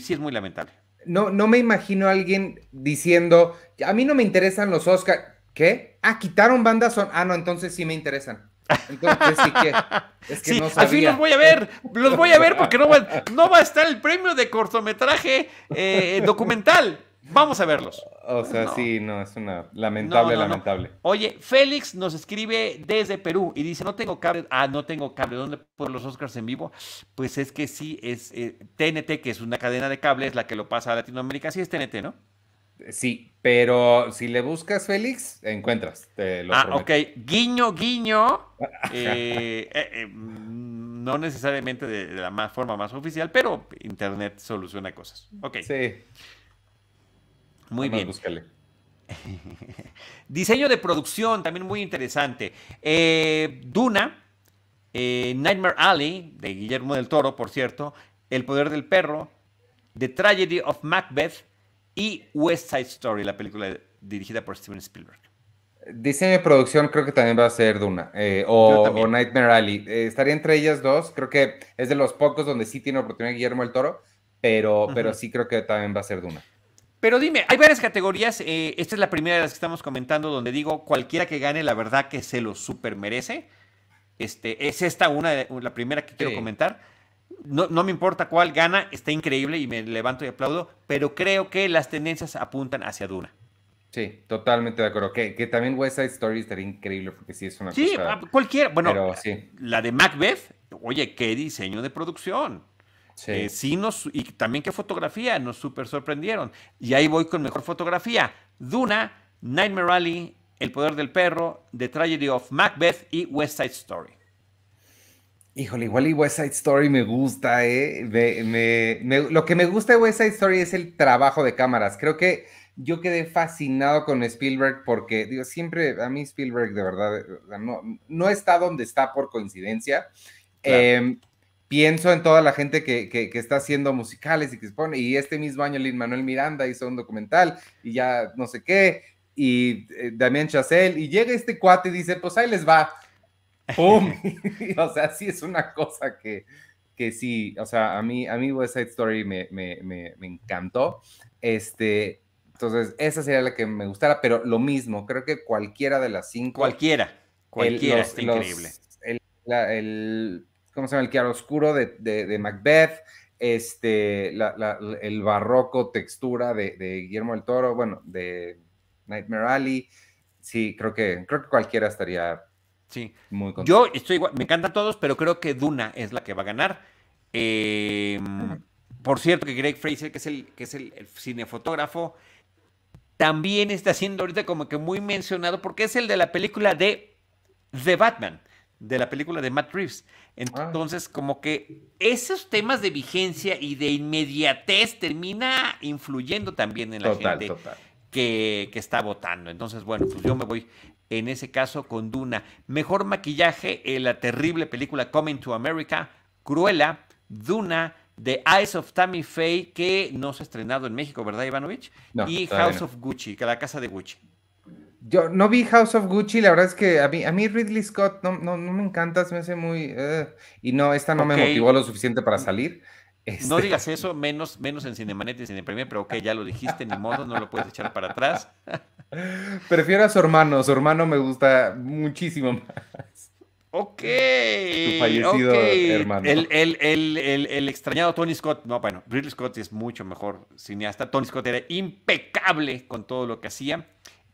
sí es muy lamentable. No, no me imagino a alguien diciendo, a mí no me interesan los Oscars. ¿Qué? Ah, quitaron bandas son. Ah, no, entonces sí me interesan. Entonces sí que. Es que no sabía. los voy a ver. Los voy a ver porque no va, no va a estar el premio de cortometraje eh, documental. Vamos a verlos. O sea, sí, no, es una lamentable, lamentable. Oye, Félix nos escribe desde Perú y dice, no tengo cable. Ah, no tengo cable. ¿Dónde por los Oscars en vivo? Pues es que sí, es TNT, eh, que es una cadena de cable, es la que lo pasa a Latinoamérica. Sí es TNT, ¿no? Sí, pero si le buscas Félix, encuentras. ah, ok. Guiño, guiño. Eh, eh, no necesariamente de, de la más, forma más oficial, pero Internet soluciona cosas. Ok. Sí. Muy bien. Diseño de producción, también muy interesante. Eh, Duna, eh, Nightmare Alley, de Guillermo del Toro, por cierto, El Poder del Perro, The Tragedy of Macbeth y West Side Story, la película dirigida por Steven Spielberg. Diseño de producción creo que también va a ser Duna eh, o, Nightmare Alley. estaría entre ellas dos. Creo que es de los pocos donde sí tiene oportunidad Guillermo del Toro, pero, pero sí creo que también va a ser Duna. Pero dime, hay varias categorías. Eh, esta es la primera de las que estamos comentando, donde digo cualquiera que gane, la verdad que se lo super merece. Este, es esta una, la primera que quiero comentar. No, no, me importa cuál gana, está increíble y me levanto y aplaudo, pero creo que las tendencias apuntan hacia Duna. Sí, totalmente de acuerdo. Que, que también West Side Story estaría increíble porque sí es una sí, cosa... cualquiera. Bueno, la de Macbeth, oye, qué diseño de producción. Eh, sí. nos, y también qué fotografía, nos súper sorprendieron. Y ahí voy con mejor fotografía. Duna, Nightmare Rally, El Poder del Perro, The Tragedy of Macbeth y West Side Story. Híjole, igual y West Side Story me gusta, ¿eh? lo que me gusta de West Side Story es el trabajo de cámaras. Creo que yo quedé fascinado con Spielberg porque, digo, siempre a mí Spielberg de verdad no, no está donde está por coincidencia. Em, pienso en toda la gente que, está haciendo musicales y que se pone, y este mismo año Lin Manuel Miranda hizo un documental y ya no sé qué, y eh, Damien Chazelle, y llega este cuate y dice, pues ahí les va, ¡pum! o sea, sí es una cosa que, que sí, o sea, a mí, a mí West Side Story me, encantó, este, entonces esa sería la que me gustara, pero lo mismo, creo que cualquiera de las cinco. Cualquiera, cualquiera, es increíble. el ¿cómo se llama? El chiaroscuro de, de, Macbeth, este, el barroco textura de, Guillermo del Toro, bueno, de Nightmare Alley. Sí, creo que, creo que cualquiera estaría Sí. Muy Yo estoy igual, me encantan todos, pero creo que Duna es la que va a ganar. Em, por cierto, que Greg Fraser, que es el, que es el, cinefotógrafo, también está siendo ahorita como que muy mencionado porque es el de la película de The Batman, de la película de Matt Reeves. Entonces, como que esos temas de vigencia y de inmediatez termina influyendo también en la gente Que, que, está votando. Entonces, bueno, pues yo me voy en ese caso con Duna. Mejor maquillaje en la terrible película Coming to America, Cruella, Duna, The Eyes of Tammy Faye, que no se ha estrenado en México, ¿verdad, Ivanovich? y House of Gucci, que la casa de Gucci. Yo no vi House of Gucci, la verdad es que a mí, a mí Ridley Scott no, no, me encanta, se me hace muy... Eh, y no, esta no me motivó lo suficiente para salir. No este digas eso, menos, menos en Cinemanet y Cinepremier, pero ok, ya lo dijiste, ni modo, no lo puedes echar para atrás. Prefiero a su hermano, su hermano me gusta muchísimo más. Ok. Su fallecido hermano. El, el, extrañado Tony Scott, no, bueno, Ridley Scott es mucho mejor cineasta. Tony Scott era impecable con todo lo que hacía.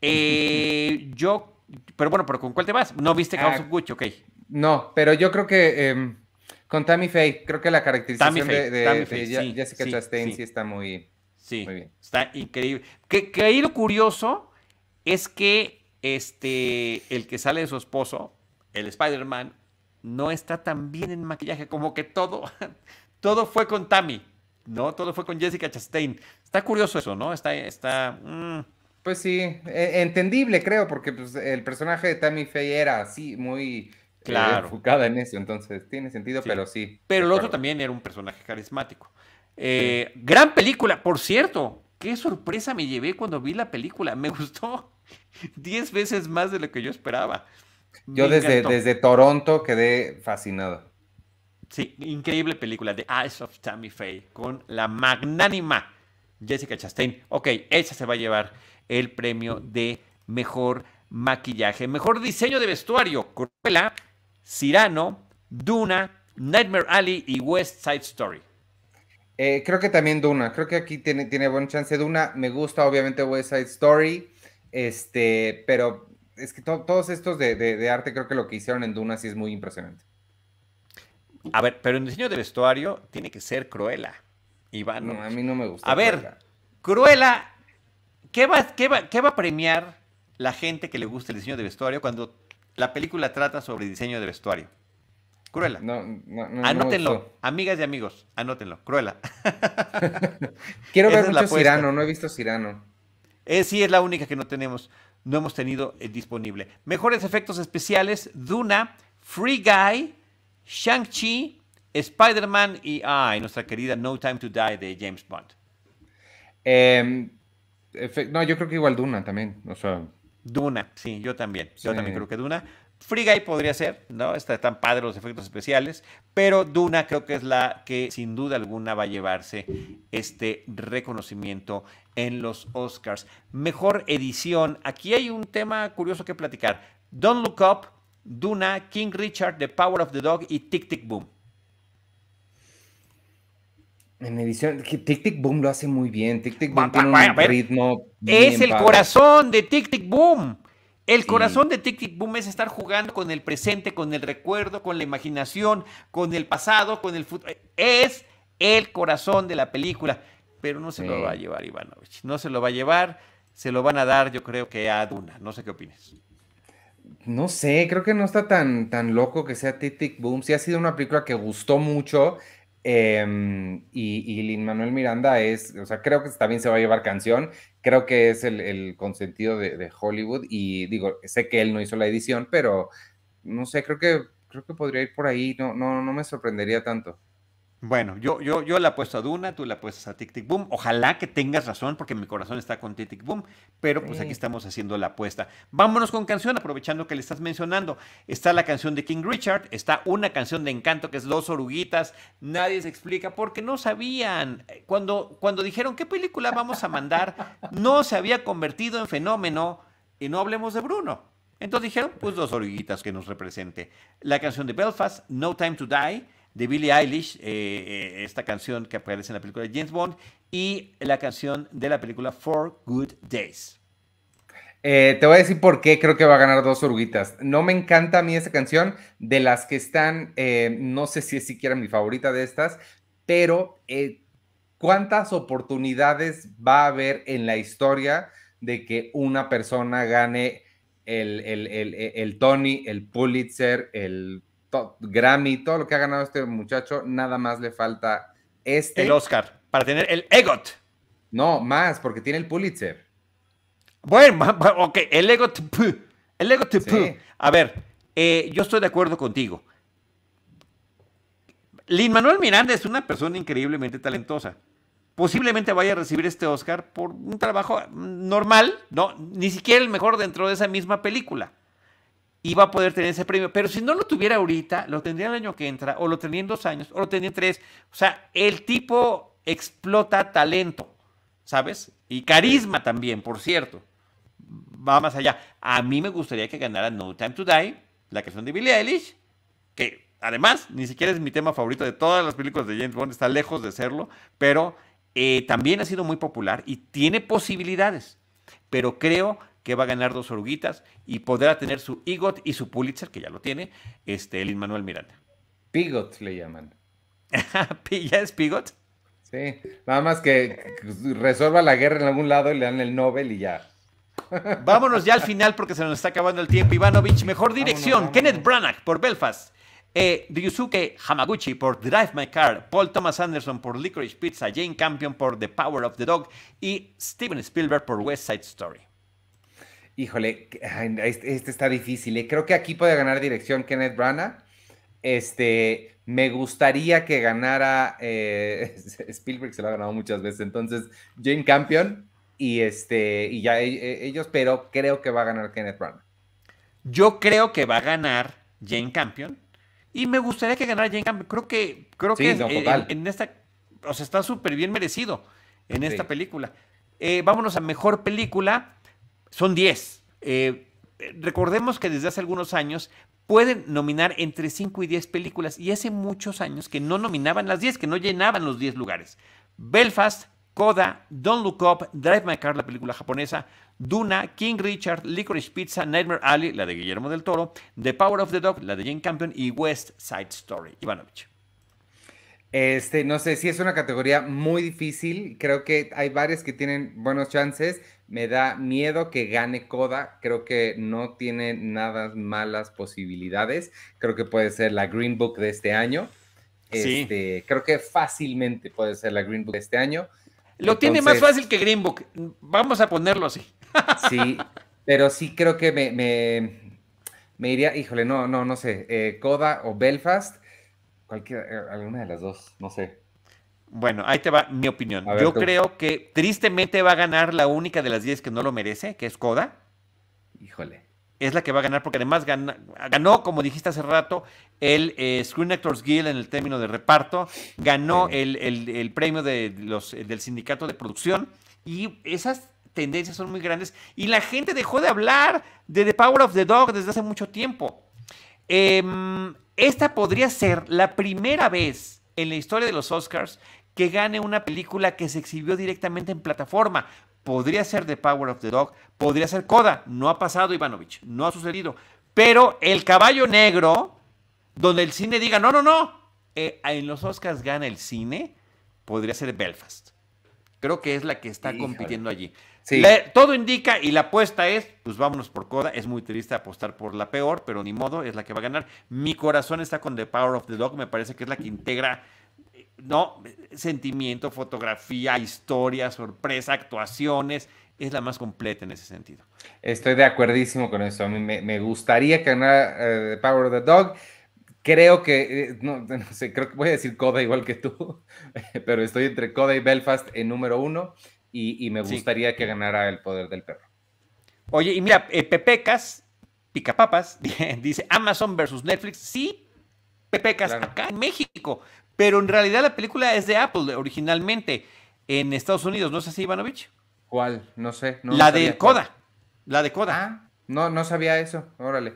Eh, yo, pero bueno, pero ¿con cuál te vas? ¿No viste House ah, of Gucci? Ok. No, pero yo creo que em, con Tammy Faye, creo que la caracterización de, Jessica Chastain sí, está muy, sí, bien. Está increíble. Que, que ahí lo curioso es que este, el que sale de su esposo, el Spider-Man, no está tan bien en maquillaje, como que todo, todo fue con Tammy, ¿no? Todo fue con Jessica Chastain. Está curioso eso, ¿no? Está, está. Mm. Pues sí, e, entendible, creo, porque pues, el personaje de Tammy Faye era así, muy eh, claro. enfocada en eso, entonces tiene sentido, pero sí. Pero el otro también era un personaje carismático. Eh, gran película, por cierto. Qué sorpresa me llevé cuando vi la película. Me gustó diez veces más de lo que yo esperaba. yo desde, desde Toronto quedé fascinado. Sí, increíble película, The Eyes of Tammy Faye, con la magnánima Jessica Chastain. Ok, ella se va a llevar el premio de mejor maquillaje, mejor diseño de vestuario. Cruella, Cyrano, Duna, Nightmare Alley y West Side Story. Eh, creo que también Duna, creo que aquí tiene, tiene buena chance Duna. Me gusta obviamente West Side Story, este, pero es que todos estos de, arte, creo que lo que hicieron en Duna sí es muy impresionante. A ver, pero en diseño de vestuario tiene que ser Cruella. Iván. No, a mí no me gusta. A ver, Cruella, ¿qué va, qué, va, ¿qué va a premiar la gente que le gusta el diseño de vestuario cuando la película trata sobre diseño de vestuario? Cruela. No, no, no anótenlo, amigas y amigos, anótenlo. Cruela. Quiero ver mucho Cirano, no he visto Cirano. Eh, sí, es la única que no tenemos, no hemos tenido eh, disponible. Mejores efectos especiales, Duna, Free Guy, Shang-Chi, Spider-Man y ay, nuestra querida No Time to Die de James Bond. Em, no, yo creo que igual Duna también. O sea. Duna, sí, yo también. Yo también creo que Duna. Free Guy podría ser, ¿no? Está tan padre los efectos especiales, pero Duna creo que es la que sin duda alguna va a llevarse este reconocimiento en los Oscars. Mejor edición. Aquí hay un tema curioso que platicar. Don't Look Up, Duna, King Richard, The Power of the Dog y Tic Tic Boom. En edición, Tic Tic Boom lo hace muy bien. Tic Tic Boom tiene un ritmo. es el corazón de Tic Tic Boom. El corazón de Tic Tic Boom es estar jugando con el presente, con el recuerdo, con la imaginación, con el pasado, con el futuro. Es el corazón de la película, pero no se lo va a llevar Ivanovich. No se lo va a llevar, se lo van a dar yo creo que a Duna. No sé qué opinas. No sé, creo que no está tan, tan loco que sea Tic Tic Boom. Sí ha sido una película que gustó mucho. Em, y, Lin Manuel Miranda es, o sea, creo que también se va a llevar canción creo que es el, consentido de, Hollywood y digo, sé que él no hizo la edición, pero no sé, creo que, creo que podría ir por ahí, no, no, no me sorprendería tanto. Bueno, yo, yo, yo la apuesto a Duna, tú la apuestas a Tic Tic Boom. Ojalá que tengas razón, porque mi corazón está con Tic Tic Boom, pero pues aquí estamos haciendo la apuesta. Vámonos con canción, aprovechando que le estás mencionando. Está la canción de King Richard, está una canción de encanto que es Los Oruguitas. Nadie se explica porque no sabían. Cuando, cuando dijeron qué película vamos a mandar, no se había convertido en fenómeno y no hablemos de Bruno. Entonces dijeron, pues Los Oruguitas que nos represente. La canción de Belfast, No Time to Die de Billie Eilish, eh, eh, esta canción que aparece en la película de James Bond, y la canción de la película Four Good Days. Eh, te voy a decir por qué creo que va a ganar dos oruguitas. No me encanta a mí esa canción, de las que están, no sé si es siquiera mi favorita de estas, pero ¿cuántas oportunidades va a haber en la historia de que una persona gane el, el Tony, el Pulitzer, el Grammy, todo lo que ha ganado este muchacho? Nada más le falta este. El Oscar, para tener el EGOT. No, más, porque tiene el Pulitzer. Bueno, ok, el EGOT. El EGOT. A ver, eh, yo estoy de acuerdo contigo. Lin Manuel Miranda es una persona increíblemente talentosa. Posiblemente vaya a recibir este Oscar por un trabajo normal, no, ni siquiera el mejor dentro de esa misma película. Va a poder tener ese premio. Pero si no lo tuviera ahorita, lo tendría el año que entra, o lo tendría en dos años, o lo tendría en tres. O sea, el tipo explota talento, ¿sabes? Y carisma también, por cierto. Va más allá. A mí me gustaría que ganara No Time to Die, la canción de Billie Eilish, que además, ni siquiera es mi tema favorito de todas las películas de James Bond, está lejos de serlo, pero eh, también ha sido muy popular y tiene posibilidades. Pero creo que va a ganar dos oruguitas y podrá tener su EGOT y su Pulitzer, que ya lo tiene, este, el Manuel Miranda. Pigot le llaman. ¿Ya es Pigot? Sí, nada más que resuelva la guerra en algún lado y le dan el Nobel y ya. Vámonos ya al final porque se nos está acabando el tiempo. Ivanovich, mejor dirección. Kenneth Branagh por Belfast. Eh, Ryusuke Hamaguchi por Drive My Car, Paul Thomas Anderson por Licorice Pizza, Jane Campion por The Power of the Dog y Steven Spielberg por West Side Story. Híjole, este, está difícil. ¿eh? Creo que aquí puede ganar dirección Kenneth Branagh. Este, me gustaría que ganara eh, Spielberg, se lo ha ganado muchas veces. Entonces, Jane Campion y este, y ya e, e, ellos, pero creo que va a ganar Kenneth Branagh. Yo creo que va a ganar Jane Campion y me gustaría que ganara Jane Campion. Creo que, creo que en, esta, o sea, está súper bien merecido en esta película. Eh, vámonos a mejor película. Son 10. Eh, recordemos que desde hace algunos años pueden nominar entre 5 y 10 películas y hace muchos años que no nominaban las 10, que no llenaban los 10 lugares. Belfast, Coda, Don't Look Up, Drive My Car, la película japonesa, Duna, King Richard, Licorice Pizza, Nightmare Alley, la de Guillermo del Toro, The Power of the Dog, la de Jane Campion y West Side Story. Ivanovich. Este, no sé, si es una categoría muy difícil. Creo que hay varias que tienen buenos chances. Me da miedo que gane Coda. Creo que no tiene nada malas posibilidades. Creo que puede ser la Green Book de este año. Este, Creo que fácilmente puede ser la Green Book de este año. Lo tiene más fácil que Green Book. Vamos a ponerlo así. Sí, pero sí creo que me, me, iría, híjole, no, no, no sé, eh, Coda o Belfast, cualquiera, eh, alguna de las dos, no sé. Bueno, ahí te va mi opinión. Yo creo que tristemente va a ganar la única de las 10 que no lo merece, que es Coda. Híjole es la que va a ganar porque además ganó, como dijiste hace rato, el eh, Screen Actors Guild en el término de reparto, ganó el, premio de los, del sindicato de producción y esas tendencias son muy grandes y la gente dejó de hablar de The Power of the Dog desde hace mucho tiempo. Em, esta podría ser la primera vez en la historia de los Oscars que gane una película que se exhibió directamente en plataforma podría ser The Power of the Dog, podría ser Coda, no ha pasado Ivanovich, no ha sucedido. Pero el caballo negro, donde el cine diga, no, no, no, eh, en los Oscars gana el cine, podría ser Belfast. Creo que es la que está compitiendo allí. todo indica y la apuesta es, pues vámonos por Coda. Es muy triste apostar por la peor, pero ni modo, es la que va a ganar. Mi corazón está con The Power of the Dog, me parece que es la que integra no, sentimiento, fotografía, historia, sorpresa, actuaciones, es la más completa en ese sentido. Estoy de acuerdísimo con eso. A mí me, gustaría que ganara The Power of the Dog. Creo que, eh, no, sé, creo que voy a decir Coda igual que tú, pero estoy entre Coda y Belfast en número uno y, me gustaría que ganara El Poder del Perro. Oye, y mira, eh, Pepecas, Picapapas, dice Amazon versus Netflix. Sí, Pepecas, acá en México. Pero en realidad la película es de Apple originalmente en Estados Unidos, ¿no es así, Ivanovich? ¿Cuál? No sé. la de Coda. La de Coda. Ah, no, no sabía eso. Órale.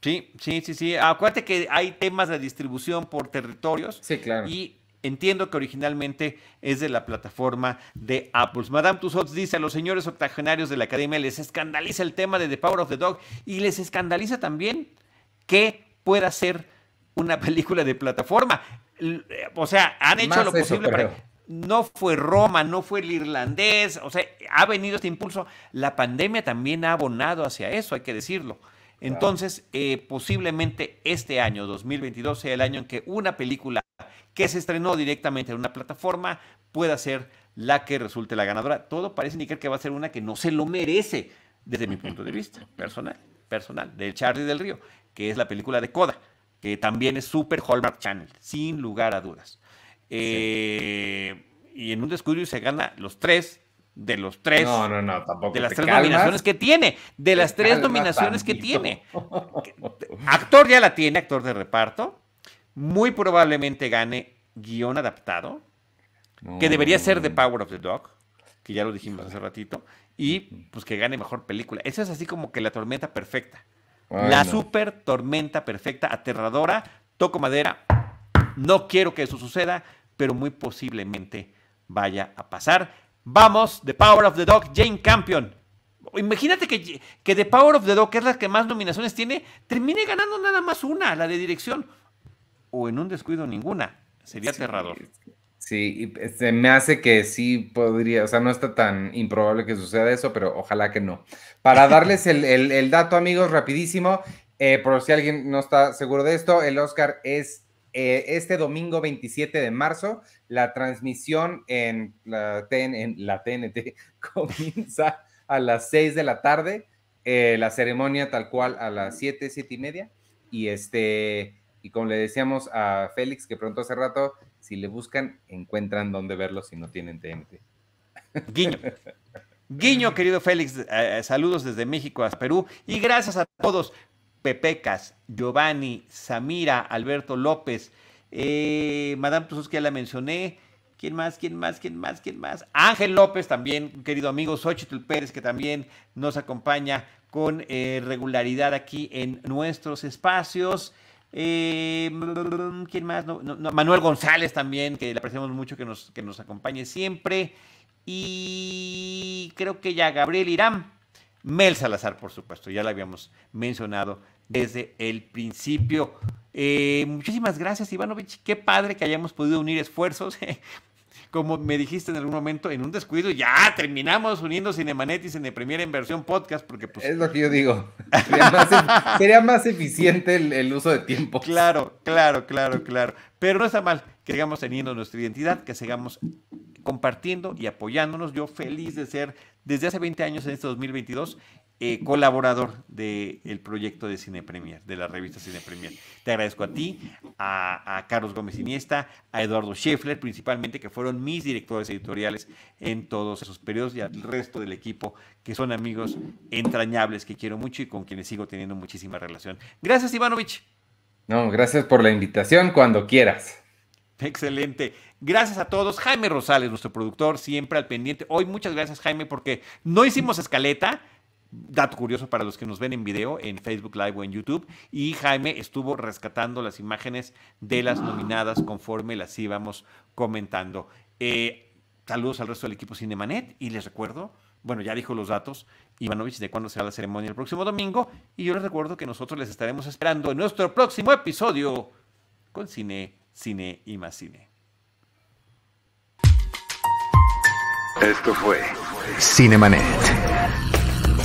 Sí, sí, sí, sí. Acuérdate que hay temas de distribución por territorios. Sí, claro. Y Entiendo que originalmente es de la plataforma de Apple. Madame Tussauds dice a los señores octogenarios de la academia les escandaliza el tema de The Power of the Dog y les escandaliza también que pueda ser una película de plataforma. O sea, han hecho lo posible para... No fue Roma, no fue el irlandés, o sea, ha venido este impulso. La pandemia también ha abonado hacia eso, hay que decirlo. Entonces, eh, posiblemente este año, 2022, sea el año en que una película que se estrenó directamente en una plataforma pueda ser la que resulte la ganadora. Todo parece indicar que va a ser una que no se lo merece, desde mi punto de vista personal, personal, de Charlie del Río, que es la película de Coda, que también es Super Hallmark Channel, sin lugar a dudas. Eh, y en un descuido se gana los tres de los tres. No, no, no, tampoco. De las tres nominaciones que tiene. De las tres nominaciones que tiene. Actor ya la tiene, actor de reparto. Muy probablemente gane guion adaptado. que debería ser The Power of the Dog. Que ya lo dijimos hace ratito. Y pues que gane mejor película. Eso es así como que la tormenta perfecta. La super tormenta perfecta, aterradora. Toco madera. No quiero que eso suceda, pero muy posiblemente vaya a pasar. Vamos, The Power of the Dog, Jane Campion. Imagínate que, que The Power of the Dog, que es la que más nominaciones tiene, termine ganando nada más una, la de dirección. O en un descuido ninguna. Sería aterrador. Sí, se me hace que sí podría, o sea, no está tan improbable que suceda eso, pero ojalá que no. Para darles el, dato, amigos, rapidísimo, eh, por si alguien no está seguro de esto, el Oscar es eh, este domingo 27 de marzo. La transmisión en la, en la TNT comienza a las 6 de la tarde. Eh, la ceremonia tal cual a las 7, 7 y media. Y este, y como le decíamos a Félix, que pronto hace rato, si le buscan, encuentran dónde verlo si no tienen TNT. Guiño. Guiño, querido Félix, eh, saludos desde México a Perú y gracias a todos Pepecas, Giovanni, Samira, Alberto López, eh, Madame Tusos que ya la mencioné. ¿Quién más? ¿Quién más? ¿Quién más? ¿Quién más? Ángel López también, querido amigo, Xochitl Pérez, que también nos acompaña con eh, regularidad aquí en nuestros espacios. Eh, ¿Quién más? Manuel González también, que le apreciamos mucho que nos, que nos acompañe siempre. Y creo que ya Gabriel Irán. Mel Salazar, por supuesto, ya la habíamos mencionado desde el principio. Eh, muchísimas gracias, Ivanovich. Qué padre que hayamos podido unir esfuerzos. Como me dijiste en algún momento, en un descuido, ya terminamos uniendo Cinemanet y Cinepremier en versión podcast, porque pues... Es lo que yo digo. Sería más, eficiente el, uso de tiempo. Claro, claro, claro, claro. Pero no está mal que sigamos teniendo nuestra identidad, que sigamos compartiendo y apoyándonos. Yo feliz de ser desde hace 20 años en este 2022 eh, colaborador del proyecto de Cine Premier, de la revista Cine Premier. Te agradezco a ti, a, Carlos Gómez Iniesta, a Eduardo Scheffler, principalmente, que fueron mis directores editoriales en todos esos periodos, y al resto del equipo, que son amigos entrañables que quiero mucho y con quienes sigo teniendo muchísima relación. Gracias, Ivanovich. No, gracias por la invitación cuando quieras. Excelente. Gracias a todos. Jaime Rosales, nuestro productor, siempre al pendiente. Hoy muchas gracias, Jaime, porque no hicimos escaleta dato curioso para los que nos ven en video en Facebook Live o en YouTube. Y Jaime estuvo rescatando las imágenes de las nominadas conforme las íbamos comentando. Eh, saludos al resto del equipo Cinemanet y les recuerdo, bueno, ya dijo los datos, Ivanovich, de cuándo será la ceremonia el próximo domingo. Y yo les recuerdo que nosotros les estaremos esperando en nuestro próximo episodio con Cine, Cine y más Cine. Esto fue Cinemanet